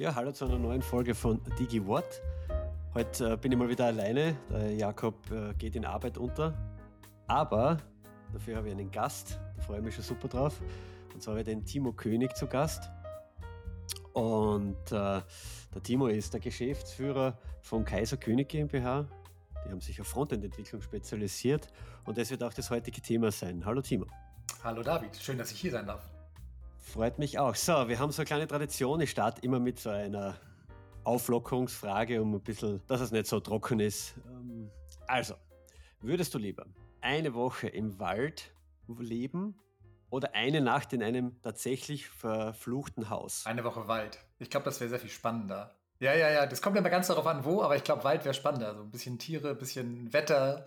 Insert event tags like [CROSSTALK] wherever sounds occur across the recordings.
Ja, hallo zu einer neuen Folge von DigiWort. Heute äh, bin ich mal wieder alleine. Der Jakob äh, geht in Arbeit unter. Aber dafür habe ich einen Gast. Da freue ich mich schon super drauf. Und zwar habe ich den Timo König zu Gast. Und äh, der Timo ist der Geschäftsführer von Kaiser König GmbH. Die haben sich auf Frontend-Entwicklung spezialisiert. Und das wird auch das heutige Thema sein. Hallo Timo. Hallo David, schön, dass ich hier sein darf. Freut mich auch. So, wir haben so eine kleine Tradition. Ich starte immer mit so einer Auflockerungsfrage, um ein bisschen, dass es nicht so trocken ist. Ähm, also, würdest du lieber eine Woche im Wald leben oder eine Nacht in einem tatsächlich verfluchten Haus? Eine Woche Wald. Ich glaube, das wäre sehr viel spannender. Ja, ja, ja. Das kommt immer ganz darauf an, wo, aber ich glaube, Wald wäre spannender. So ein bisschen Tiere, ein bisschen Wetter.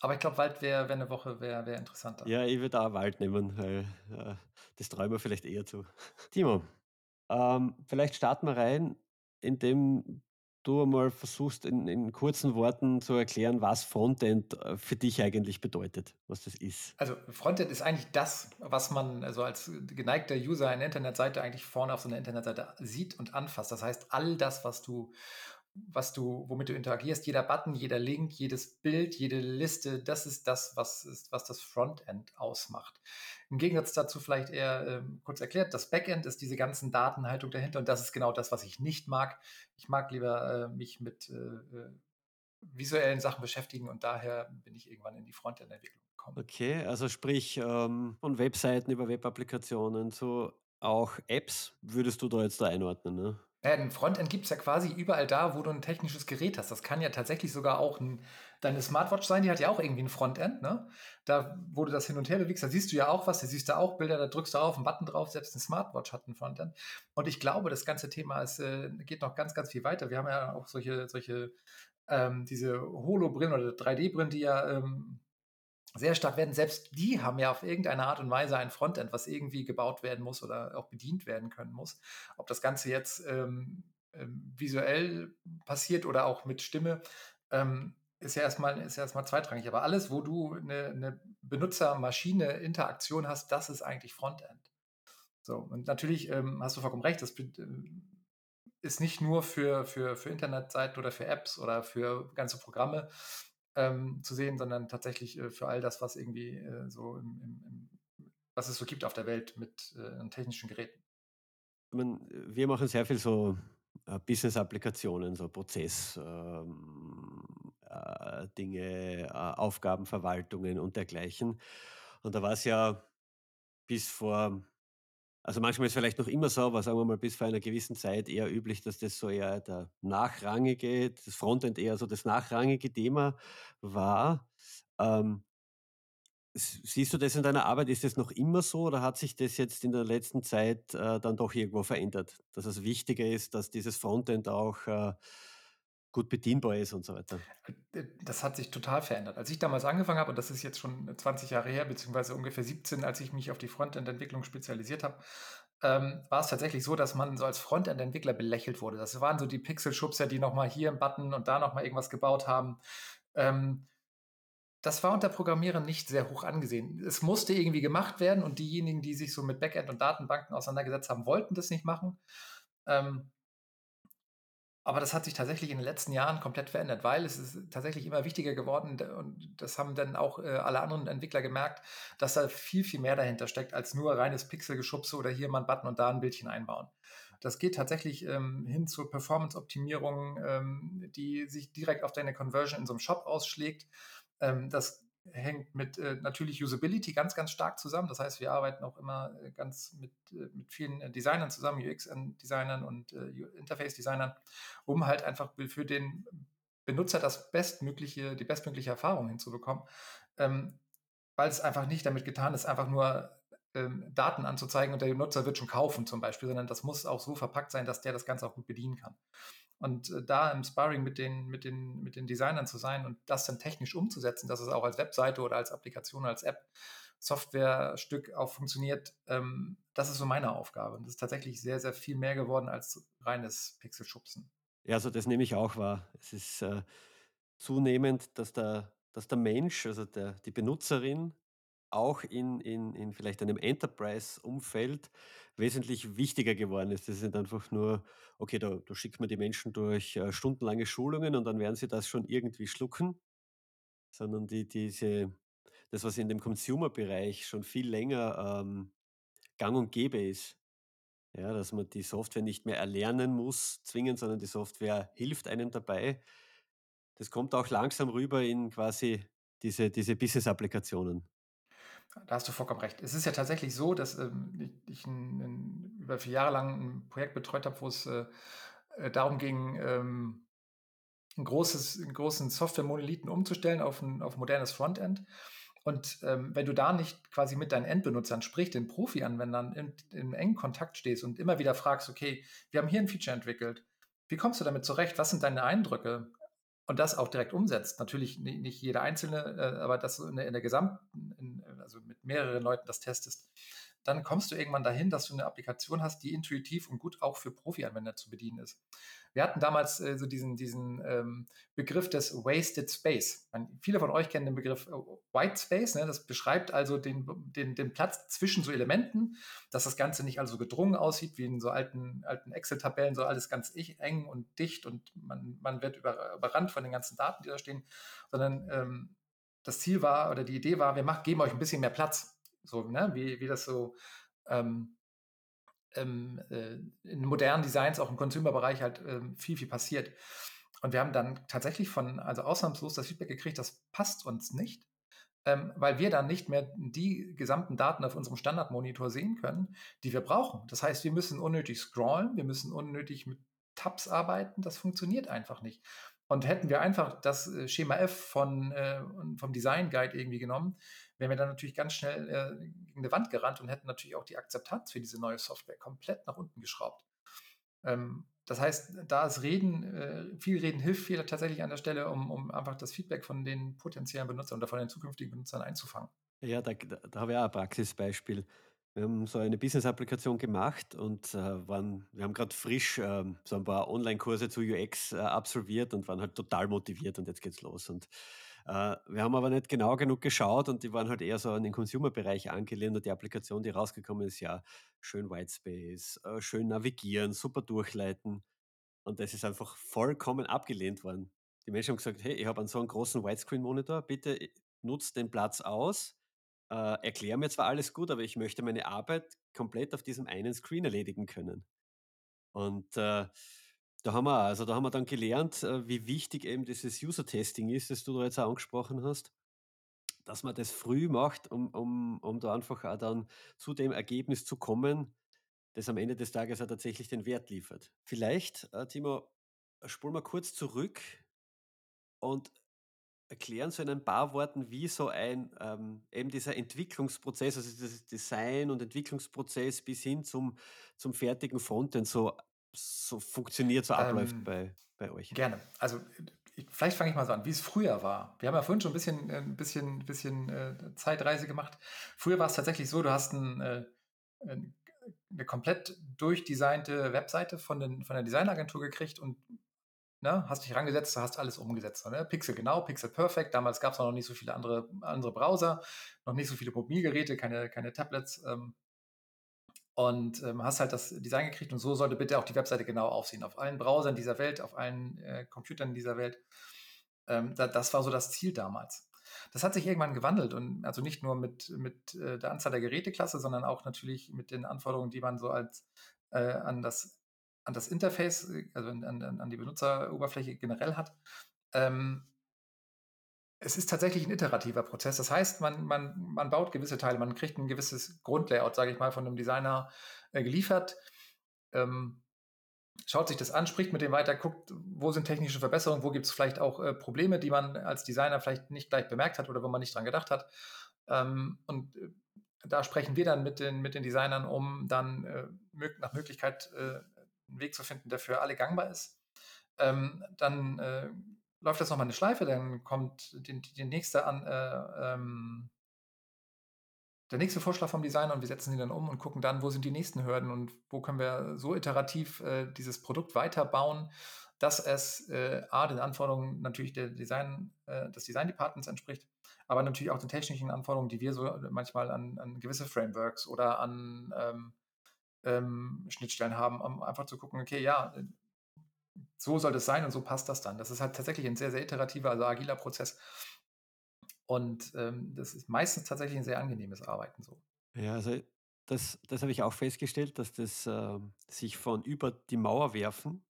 Aber ich glaube, Wald wäre wär eine Woche wär, wär interessanter. Ja, ich würde auch Wald nehmen, weil äh, das träumen wir vielleicht eher zu. [LAUGHS] Timo, ähm, vielleicht starten wir rein, indem du einmal versuchst, in, in, kurzen Worten zu erklären, was Frontend äh, für dich eigentlich bedeutet, was das ist. Also Frontend ist eigentlich das, was man also als geneigter User einer Internetseite eigentlich vorne auf so einer Internetseite sieht und anfasst. Das heißt, all das, was du was du, womit du interagierst, jeder Button, jeder Link, jedes Bild, jede Liste, das ist das, was ist, was das Frontend ausmacht. Im Gegensatz dazu vielleicht eher ähm, kurz erklärt, das Backend ist diese ganzen Datenhaltung dahinter und das ist genau das, was ich nicht mag. Ich mag lieber äh, mich mit äh, äh visuellen Sachen beschäftigen und daher bin ich irgendwann in die Frontend-Entwicklung gekommen. Okay, also sprich ähm, von Webseiten über Web-Applikationen zu auch Apps würdest du da jetzt da einordnen, ne? Ja, ein Frontend gibt es ja quasi überall da, wo du ein technisches Gerät hast. Das kann ja tatsächlich sogar auch ein, deine Smartwatch sein, die hat ja auch irgendwie ein Frontend, ne? Da, wo du das hin und her bewegst, da siehst du ja auch was, da siehst du auch Bilder, da drückst du auf einen Button drauf, selbst eine Smartwatch hat ein Frontend. Und ich glaube, das ganze Thema ist, äh, geht noch ganz, ganz viel weiter. Wir haben ja auch solche, solche, ähm, diese Holo-Brillen oder 3D-Brillen, die ja ähm, sehr stark werden. Selbst die haben ja auf irgendeine Art und Weise ein Frontend, was irgendwie gebaut werden muss oder auch bedient werden können muss. Ob das Ganze jetzt ähm, ähm, visuell passiert oder auch mit Stimme, ähm, ist ja erstmal, ist ja erstmal zweitrangig. Aber alles, wo du eine, eine Benutzer-Maschine-Interaktion hast, das ist eigentlich Frontend. So, und natürlich ähm, hast du vollkommen recht, das äh, ist nicht nur für, für, für Internetseiten oder für Apps oder für ganze Programme, ähm, zu sehen, sondern tatsächlich äh, für all das, was irgendwie äh, so im, im, im, was es so gibt auf der Welt mit äh, technischen Geräten. Meine, wir machen sehr viel so äh, Business-Applikationen, so Prozess-Dinge, ähm, äh, Aufgabenverwaltungen und dergleichen. Und da war es ja bis vor also manchmal ist vielleicht noch immer so, aber sagen wir mal bis vor einer gewissen Zeit eher üblich, dass das so eher der nachrangige, das Frontend eher so das nachrangige Thema war. Ähm, siehst du das in deiner Arbeit? Ist das noch immer so oder hat sich das jetzt in der letzten Zeit äh, dann doch irgendwo verändert? Dass es wichtiger ist, dass dieses Frontend auch äh, gut bedienbar ist und so weiter. Äh, das hat sich total verändert. Als ich damals angefangen habe, und das ist jetzt schon 20 Jahre her, beziehungsweise ungefähr 17, als ich mich auf die Frontend-Entwicklung spezialisiert habe, ähm, war es tatsächlich so, dass man so als Frontend-Entwickler belächelt wurde. Das waren so die Pixel-Schubser, die nochmal hier einen Button und da nochmal irgendwas gebaut haben. Ähm, das war unter Programmierern nicht sehr hoch angesehen. Es musste irgendwie gemacht werden und diejenigen, die sich so mit Backend und Datenbanken auseinandergesetzt haben, wollten das nicht machen. Ähm, aber das hat sich tatsächlich in den letzten Jahren komplett verändert, weil es ist tatsächlich immer wichtiger geworden und das haben dann auch äh, alle anderen Entwickler gemerkt, dass da viel, viel mehr dahinter steckt als nur reines Pixelgeschubse oder hier mal einen Button und da ein Bildchen einbauen. Das geht tatsächlich ähm, hin zur Performance-Optimierung, ähm, die sich direkt auf deine Conversion in so einem Shop ausschlägt. Ähm, das hängt mit äh, natürlich Usability ganz, ganz stark zusammen. Das heißt, wir arbeiten auch immer äh, ganz mit, äh, mit vielen äh, Designern zusammen, UX-Designern und Interface-Designern, um halt einfach für den Benutzer das bestmögliche, die bestmögliche Erfahrung hinzubekommen. Ähm, weil es einfach nicht damit getan ist, einfach nur ähm, Daten anzuzeigen und der Nutzer wird schon kaufen zum Beispiel, sondern das muss auch so verpackt sein, dass der das Ganze auch gut bedienen kann. Und äh, da im Sparring mit den, mit, den, mit den Designern zu sein und das dann technisch umzusetzen, dass es auch als Webseite oder als Applikation, als App, Softwarestück auch funktioniert, ähm, das ist so meine Aufgabe. Und das ist tatsächlich sehr, sehr viel mehr geworden als reines Pixelschubsen. Ja, also das nehme ich auch wahr. Es ist äh, zunehmend, dass der, dass der Mensch, also der, die Benutzerin, auch in in in vielleicht einem Enterprise-Umfeld wesentlich wichtiger geworden ist. Das sind einfach nur okay, da da schickt man die Menschen durch, äh, stundenlange Schulungen und dann werden sie das schon irgendwie schlucken, sondern die diese das, was in dem Consumer-Bereich schon viel länger, ähm, gang und gäbe ist, ja, dass man die Software nicht mehr erlernen muss zwingend, sondern die Software hilft einem dabei. Das kommt auch langsam rüber in quasi diese diese Business-Applikationen. Da hast du vollkommen recht. Es ist ja tatsächlich so, dass, ähm, ich ich 'n 'n über 4 Jahre lang ein Projekt betreut habe, wo es, äh, äh, darum ging, ähm, 'n großes 'n großen Software-Monolithen umzustellen auf ein auf modernes Frontend. Und, ähm, wenn du da nicht quasi mit deinen Endbenutzern, sprich den Profi-Anwendern in im engen Kontakt stehst und immer wieder fragst: „Okay, wir haben hier ein Feature entwickelt. Wie kommst du damit zurecht? Was sind deine Eindrücke?“ Und das auch direkt umsetzt. Natürlich ni nicht jeder Einzelne, äh, aber das in der in der gesamten in also mit mehreren Leuten das testest, dann kommst du irgendwann dahin, dass du eine Applikation hast, die intuitiv und gut auch für Profi-Anwender zu bedienen ist. Wir hatten damals, äh, so diesen diesen, ähm, Begriff des Wasted Space. Man viele von euch kennen den Begriff, äh, White Space, ne? Das beschreibt also den den den Platz zwischen so Elementen, dass das Ganze nicht also gedrungen aussieht wie in so alten alten Excel-Tabellen, so alles ganz eng und dicht und man man wird über überrannt von den ganzen Daten, die da stehen, sondern, ähm, das Ziel war oder die Idee war, wir mach geben euch ein bisschen mehr Platz, so, ne, wie wie das so, ähm ähm, äh, in modernen Designs, auch im Consumer-Bereich halt ähm, viel, viel passiert. Und wir haben dann tatsächlich von, also ausnahmslos das Feedback gekriegt, das passt uns nicht, ähm, weil wir dann nicht mehr die gesamten Daten auf unserem Standardmonitor sehen können, die wir brauchen. Das heißt, wir müssen unnötig scrollen, wir müssen unnötig mit Tabs arbeiten, das funktioniert einfach nicht. Und hätten wir einfach das äh, Schema F von, äh, vom Design Guide irgendwie genommen, wären wir dann natürlich ganz schnell äh, gegen eine Wand gerannt und hätten natürlich auch die Akzeptanz für diese neue Software komplett nach unten geschraubt. Ähm, das heißt, da ist Reden, äh, viel Reden hilft viel tatsächlich an der Stelle, um, um einfach das Feedback von den potenziellen Benutzern oder von den zukünftigen Benutzern einzufangen. Ja, da da habe ich auch ein Praxisbeispiel. Wir haben so eine Business-Applikation gemacht und, äh, waren wir haben gerade frisch, ähm, so ein paar Online-Kurse zu UX, äh, absolviert und waren halt total motiviert und jetzt geht's los. Und, äh, wir haben aber nicht genau genug geschaut und die waren halt eher so an den Consumer-Bereich angelehnt und die Applikation, die rausgekommen ist, ja, schön Whitespace, äh, schön navigieren, super durchleiten und das ist einfach vollkommen abgelehnt worden. Die Menschen haben gesagt: „Hey, ich habe einen so einen großen Widescreen-Monitor, bitte, äh, nutzt den Platz aus.“ äh, erkläre mir zwar alles gut, aber ich möchte meine Arbeit komplett auf diesem einen Screen erledigen können. Und, äh, da haben wir also, da haben wir dann gelernt, äh, wie wichtig eben dieses User-Testing ist, das du da jetzt auch angesprochen hast, dass man das früh macht, um um um da einfach auch dann zu dem Ergebnis zu kommen, das am Ende des Tages auch tatsächlich den Wert liefert. Vielleicht, äh, Timo, spulen wir kurz zurück und erklären so in ein paar Worten, wie so ein ähm, eben dieser Entwicklungsprozess, also dieses Design und Entwicklungsprozess bis hin zum zum fertigen Frontend so so funktioniert, so abläuft Ähm, bei bei euch? Gerne. Also, ich vielleicht fange ich mal so an, wie es früher war. Wir haben ja vorhin schon ein bisschen äh, 'n bisschen bisschen, äh, Zeitreise gemacht. Früher war es tatsächlich so, du hast 'n, äh, 'n 'ne komplett durchdesignte Webseite von den von der Designagentur gekriegt und, ne, hast dich rangesetzt, hast alles umgesetzt, ne? Pixel genau, Pixel Perfect. Damals gab's auch noch nicht so viele andere andere Browser, noch nicht so viele Mobilgeräte, keine keine Tablets, ähm und, ähm, hast halt das Design gekriegt und so sollte bitte auch die Webseite genau aussehen. Auf allen Browsern dieser Welt, auf allen, äh, Computern dieser Welt. Ähm, da das war so das Ziel damals. Das hat sich irgendwann gewandelt und also nicht nur mit mit, äh, der Anzahl der Geräteklasse, sondern auch natürlich mit den Anforderungen, die man so als, äh, an das an das Interface, äh, also an an an die Benutzeroberfläche generell hat. Ähm, es ist tatsächlich ein iterativer Prozess. Das heißt, man man man baut gewisse Teile, man kriegt ein gewisses Grundlayout, sage ich mal, von 'nem Designer, äh, geliefert, ähm, schaut sich das an, spricht mit dem weiter, guckt, wo sind technische Verbesserungen, wo gibt es vielleicht auch, äh, Probleme, die man als Designer vielleicht nicht gleich bemerkt hat oder wo man nicht dran gedacht hat. Ähm, und, äh, da sprechen wir dann mit den mit den Designern, um dann, äh, nach Möglichkeit, äh, 'n Weg zu finden, der für alle gangbar ist. Ähm, dann, äh, läuft das noch mal 'ne Schleife, dann kommt die die nächste an äh, ähm der nächste Vorschlag vom Designer und wir setzen ihn dann um und gucken dann, wo sind die nächsten Hürden und wo können wir so iterativ, äh, dieses Produkt weiterbauen, dass es, äh, A, den Anforderungen natürlich der Design äh, des Design Departments entspricht, aber natürlich auch den technischen Anforderungen, die wir so manchmal an an gewisse Frameworks oder an, ähm, ähm, Schnittstellen haben, um einfach zu gucken: „Okay, ja, so soll das sein und so passt das dann.“ Das ist halt tatsächlich ein sehr, sehr iterativer, also agiler Prozess. Und, ähm, das ist meistens tatsächlich ein sehr angenehmes Arbeiten so. Ja, also das das habe ich auch festgestellt, dass das, ähm, sich von über die Mauer werfen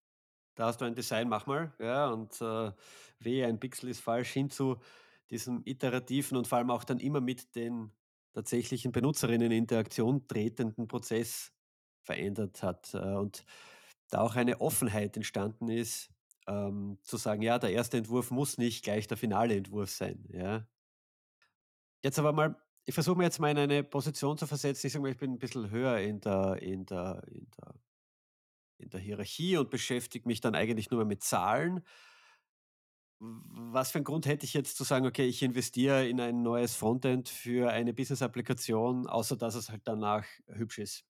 Da hast du ein Design, mach mal, ja, und, äh, wehe, ein Pixel ist falsch, hin zu diesem iterativen und vor allem auch dann immer mit den tatsächlichen Benutzerinnen in Interaktion tretenden Prozess verändert hat, äh, und da auch eine Offenheit entstanden ist, ähm, zu sagen: „Ja, der erste Entwurf muss nicht gleich der finale Entwurf sein“, ja? Jetzt aber mal ich versuche mich jetzt mal in eine Position zu versetzen, ich sage mal, ich bin ein bisschen höher in der in der in der in der Hierarchie und beschäftige mich dann eigentlich nur mit Zahlen. Was für 'n Grund hätte ich jetzt zu sagen: „Okay, ich investiere in ein neues Frontend für eine Business-Applikation“, außer dass es halt danach hübsch ist,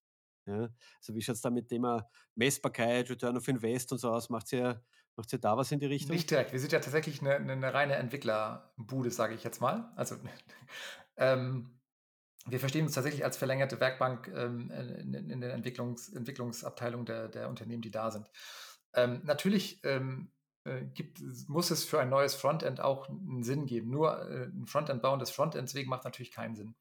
ja? Also, wie schaut's da mit Thema Messbarkeit, Return of Invest und so aus? Macht's ihr macht's ihr da was in die Richtung? Nicht direkt. Wir sind ja tatsächlich eine 'ne 'ne reine Entwicklerbude, sage ich jetzt mal. Also, [LAUGHS] ähm, wir verstehen uns tatsächlich als verlängerte Werkbank, ähm, in in der Entwicklungs Entwicklungsabteilung der der Unternehmen, die da sind. Ähm, natürlich, ähm, äh, gibt es muss es für ein neues Frontend auch einen Sinn geben. Nur, äh, 'n Frontend bauen des Frontends wegen macht natürlich keinen Sinn.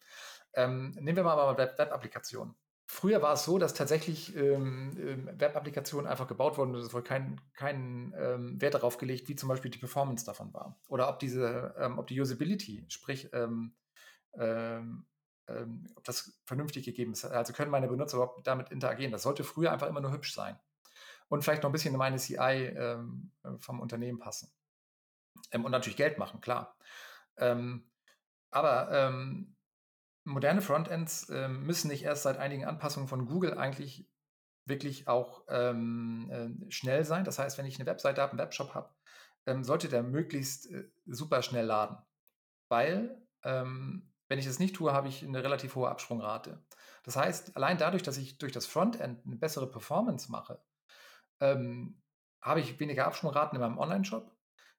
Ähm, nehmen wir mal Web Web-Applikationen. Früher war es so, dass tatsächlich, ähm, ähm, Web-Applikationen einfach gebaut wurden und es wurde kein kein, ähm, Wert darauf gelegt, wie zum Beispiel die Performance davon war. Oder ob diese ähm, ob die Usability, sprich, ähm, ähm, ähm, ob das vernünftig gegeben ist. Also, können meine Benutzer überhaupt damit interagieren? Das sollte früher einfach immer nur hübsch sein und vielleicht noch ein bisschen in meine CI, ähm, äh, vom Unternehmen passen. Ähm, und natürlich Geld machen, klar. Ähm, aber, moderne Frontends, ähm, müssen nicht erst seit einigen Anpassungen von Google eigentlich wirklich auch, ähm, äh, schnell sein. Das heißt, wenn ich eine Webseite habe, einen Webshop habe, ähm, sollte der möglichst, äh, super schnell laden, weil, ähm, wenn ich das nicht tue, habe ich eine relativ hohe Absprungrate. Das heißt, allein dadurch, dass ich durch das Frontend eine bessere Performance mache, ähm, habe ich weniger Absprungraten in meinem Onlineshop,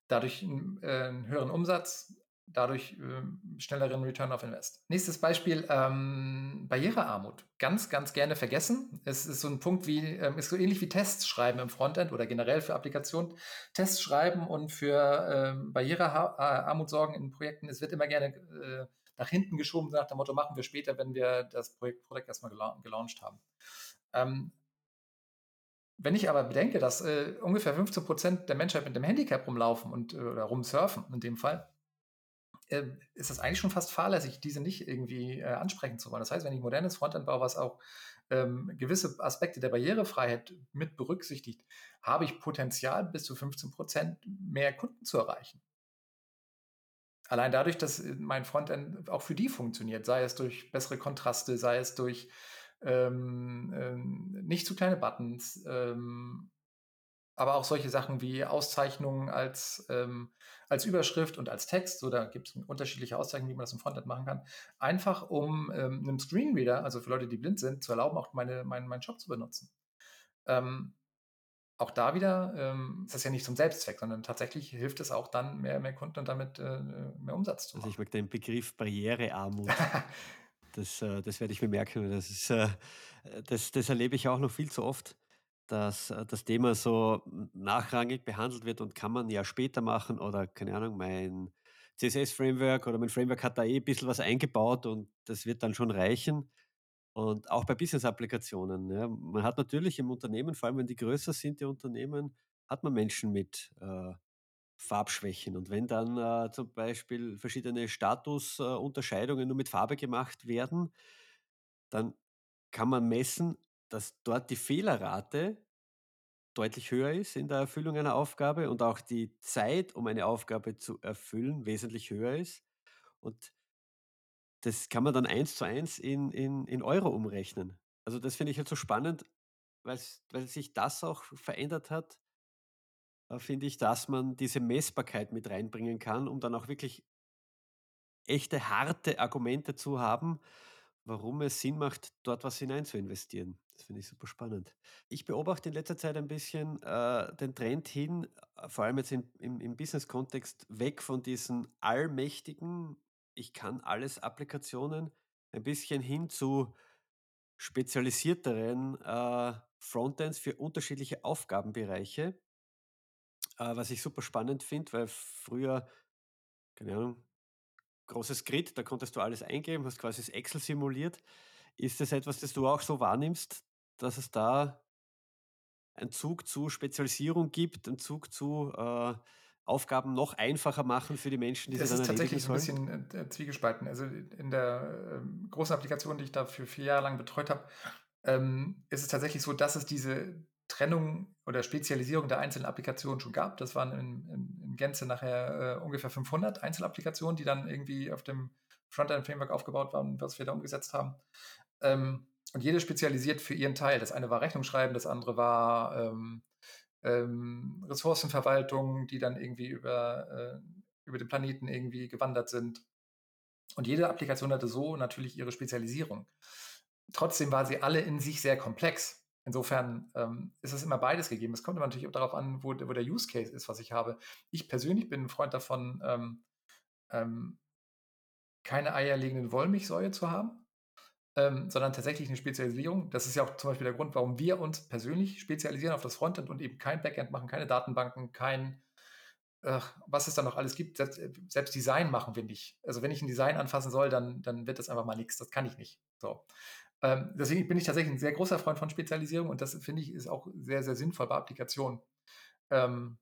dadurch 'n äh, 'n höheren Umsatz, dadurch, ähm, schnelleren Return of Invest. Nächstes Beispiel, ähm, Barrierearmut. Ganz, ganz gerne vergessen. Es ist so ein Punkt wie ähm, ist so ähnlich wie Tests schreiben im Frontend oder generell für Applikationen. Tests schreiben und für, ähm, Barrierearmut sorgen in Projekten. Es wird immer gerne, äh, nach hinten geschoben nach dem Motto: „Machen wir später, wenn wir das Projekt Produkt erst mal gelau gelauncht haben.“ Ähm, wenn ich aber bedenke, dass, äh, ungefähr 15% der Menschheit mit dem Handicap rumlaufen und, äh oder rumsurfen in dem Fall, ähm, ist das eigentlich schon fast fahrlässig, diese nicht irgendwie, äh, ansprechen zu wollen. Das heißt, wenn ich modernes Frontend baue, was auch, ähm, gewisse Aspekte der Barrierefreiheit mit berücksichtigt, habe ich Potenzial, bis zu 15% mehr Kunden zu erreichen. Allein dadurch, dass, äh, mein Frontend auch für die funktioniert, sei es durch bessere Kontraste, sei es durch, ähm, ähm, nicht zu kleine Buttons, ähm, aber auch solche Sachen wie Auszeichnungen als, ähm, als Überschrift und als Text, so da gibt es unterschiedliche Auszeichnungen, wie man das im Frontend machen kann. Einfach um ähm, einem Screenreader, also für Leute, die blind sind, zu erlauben, auch meine, mein, meinen Shop zu benutzen. Ähm, auch da wieder ähm, ist das ja nicht zum Selbstzweck, sondern tatsächlich hilft es auch dann, mehr, mehr Kunden und damit äh, mehr Umsatz zu Also, ich machen. mag den Begriff Barrierearmut. [LAUGHS] Das, äh das werde ich mir merken. Das ist, äh, das das erlebe ich auch noch viel zu oft, dass, äh, das Thema so nachrangig behandelt wird und kann man ja später machen oder keine Ahnung, mein CSS-Framework oder mein Framework hat da eh ein bisschen was eingebaut und das wird dann schon reichen. Und auch bei Business-Applikationen, ja. Man hat natürlich im Unternehmen, vor allem wenn die größer sind, die Unternehmen, hat man Menschen mit, äh, Farbschwächen. Und wenn dann, äh, zum Beispiel verschiedene Statusunterscheidungen äh, nur mit Farbe gemacht werden, dann kann man messen, dass dort die Fehlerrate deutlich höher ist in der Erfüllung einer Aufgabe und auch die Zeit, um eine Aufgabe zu erfüllen, wesentlich höher ist. Und das kann man dann eins zu eins in in in Euro umrechnen. Also, das finde ich halt so spannend, weil sich das auch verändert hat, äh, finde ich, dass man diese Messbarkeit mit reinbringen kann, um dann auch wirklich echte harte Argumente zu haben, warum es Sinn macht, dort was hinein zu investieren. Das finde ich super spannend. Ich beobachte in letzter Zeit ein bisschen äh, den Trend hin, äh, vor allem jetzt im, im, im Business-Kontext, weg von diesen allmächtigen, ich kann alles Applikationen ein bisschen hin zu spezialisierteren äh, Frontends für unterschiedliche Aufgabenbereiche, äh, was ich super spannend finde, weil früher, keine Ahnung, großes Grid, da konntest du alles eingeben, hast quasi das Excel simuliert. Ist das etwas, das du auch so wahrnimmst, dass es da einen Zug zu Spezialisierung gibt, einen Zug zu äh, Aufgaben noch einfacher machen für die Menschen, die Das sie dann ist tatsächlich so ein bisschen, äh, zwiegespalten. Also, in der, ähm, großen Applikation, die ich da für 4 Jahre lang betreut habe, ähm, ist es tatsächlich so, dass es diese Trennung oder Spezialisierung der einzelnen Applikationen schon gab. Das waren in in in Gänze nachher, äh, ungefähr 500 Einzelapplikationen, die dann irgendwie auf dem Frontend-Framework aufgebaut waren, was wir da umgesetzt haben. Ähm, und jede spezialisiert für ihren Teil. Das eine war Rechnungsschreiben, das andere war, ähm, ähm, Ressourcenverwaltung, die dann irgendwie über, äh, über den Planeten irgendwie gewandert sind. Und jede Applikation hatte so natürlich ihre Spezialisierung. Trotzdem war sie alle in sich sehr komplex. Insofern ähm, ist es immer beides gegeben. Es kommt immer natürlich auch darauf an, wo, wo der Use Case ist, was ich habe. Ich persönlich bin ein Freund davon, ähm, ähm, keine eierlegenden Wollmilchsäue zu haben, ähm, sondern tatsächlich eine Spezialisierung. Das ist ja auch zum Beispiel der Grund, warum wir uns persönlich spezialisieren auf das Frontend und eben kein Backend machen, keine Datenbanken, kein, ach, was es da noch alles gibt. Selbst, äh, selbst Design machen wir nicht. Also wenn ich ein Design anfassen soll, dann, dann wird das einfach mal nichts. Das kann ich nicht. So. Ähm, deswegen bin ich tatsächlich ein sehr großer Freund von Spezialisierung und das finde ich ist auch sehr, sehr sinnvoll bei Applikationen. Ähm,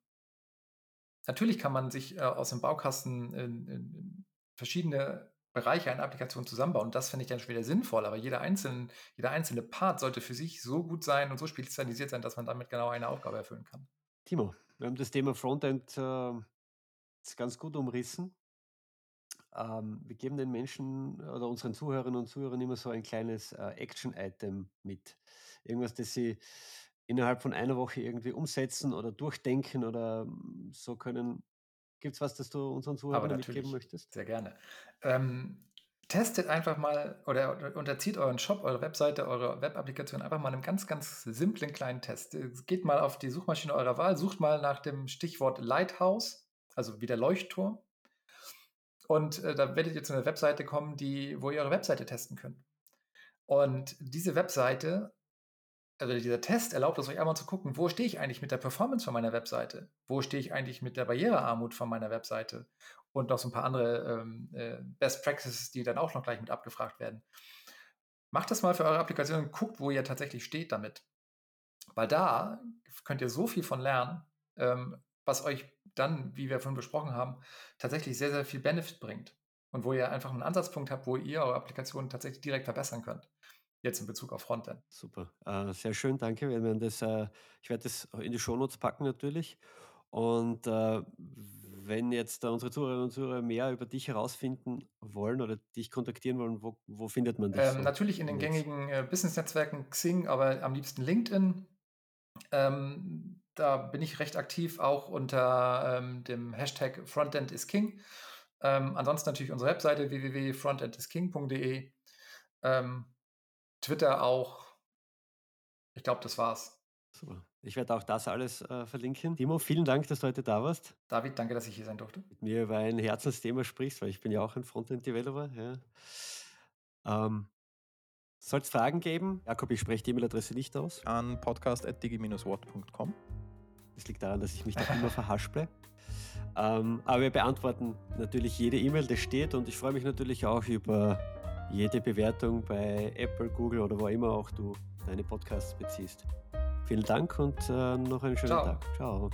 natürlich kann man sich äh, aus dem Baukasten in, in, verschiedene Bereiche einer Applikation zusammenbauen. Das finde ich dann schon wieder sinnvoll, aber jeder einzelne, jeder einzelne Part sollte für sich so gut sein und so spezialisiert sein, dass man damit genau eine Aufgabe erfüllen kann. Timo, wir haben das Thema Frontend äh, ganz gut umrissen. Ähm, wir geben den Menschen oder unseren Zuhörerinnen und Zuhörern immer so ein kleines äh, Action-Item mit. Irgendwas, das sie innerhalb von einer Woche irgendwie umsetzen oder durchdenken oder mm, so können. Gibt es was, das du unseren Zuhörern mitgeben möchtest? sehr gerne. Ähm, testet einfach mal oder, unterzieht euren Shop, eure Webseite, eure Webapplikation einfach mal einem ganz, ganz simplen kleinen Test. Geht mal auf die Suchmaschine eurer Wahl, sucht mal nach dem Stichwort Lighthouse, also wie der Leuchtturm. Und äh, da werdet ihr zu einer Webseite kommen, die, wo ihr eure Webseite testen könnt. Und diese Webseite, also dieser Test erlaubt es euch einmal zu gucken, wo stehe ich eigentlich mit der Performance von meiner Webseite? Wo stehe ich eigentlich mit der Barrierearmut von meiner Webseite? Und noch so ein paar andere ähm, äh, Best Practices, die dann auch noch gleich mit abgefragt werden. Macht das mal für eure Applikation und guckt, wo ihr tatsächlich steht damit. Weil da könnt ihr so viel von lernen, ähm, was euch dann, wie wir vorhin besprochen haben, tatsächlich sehr, sehr viel Benefit bringt. Und wo ihr einfach einen Ansatzpunkt habt, wo ihr eure Applikation tatsächlich direkt verbessern könnt. Jetzt in Bezug auf Frontend. Super, äh, sehr schön, danke. Wir werden das, äh, ich werde das in die Shownotes packen natürlich. Und äh, wenn jetzt unsere Zuhörerinnen und Zuhörer mehr über dich herausfinden wollen oder dich kontaktieren wollen, wo, wo findet man dich Ähm, so natürlich in den gängigen äh, Business-Netzwerken Xing, aber am liebsten LinkedIn. Ähm, da bin ich recht aktiv, auch unter ähm, dem Hashtag Frontend is King. Ähm, ansonsten natürlich unsere Webseite www.frontendisking.de. Ähm, Twitter auch. Ich glaube, das war's. Super. Ich werde auch das alles äh, verlinken. Timo, vielen Dank, dass du heute da warst, David, danke, dass ich hier sein durfte. mit mir über ein Herzensthema sprichst, weil ich bin ja auch ein Frontend-Developer. Ja. Ähm, Soll es Fragen geben? Jakob, ich spreche die E-Mail-Adresse nicht aus. an podcast.digi-wort.com. Das liegt daran, dass ich mich da immer verhasple. Ähm, aber wir beantworten natürlich jede E-Mail, die steht und ich freue mich natürlich auch über jede Bewertung bei Apple, Google oder wo immer auch du deine Podcasts beziehst. Vielen Dank und äh, noch einen schönen Ciao. Tag. Ciao.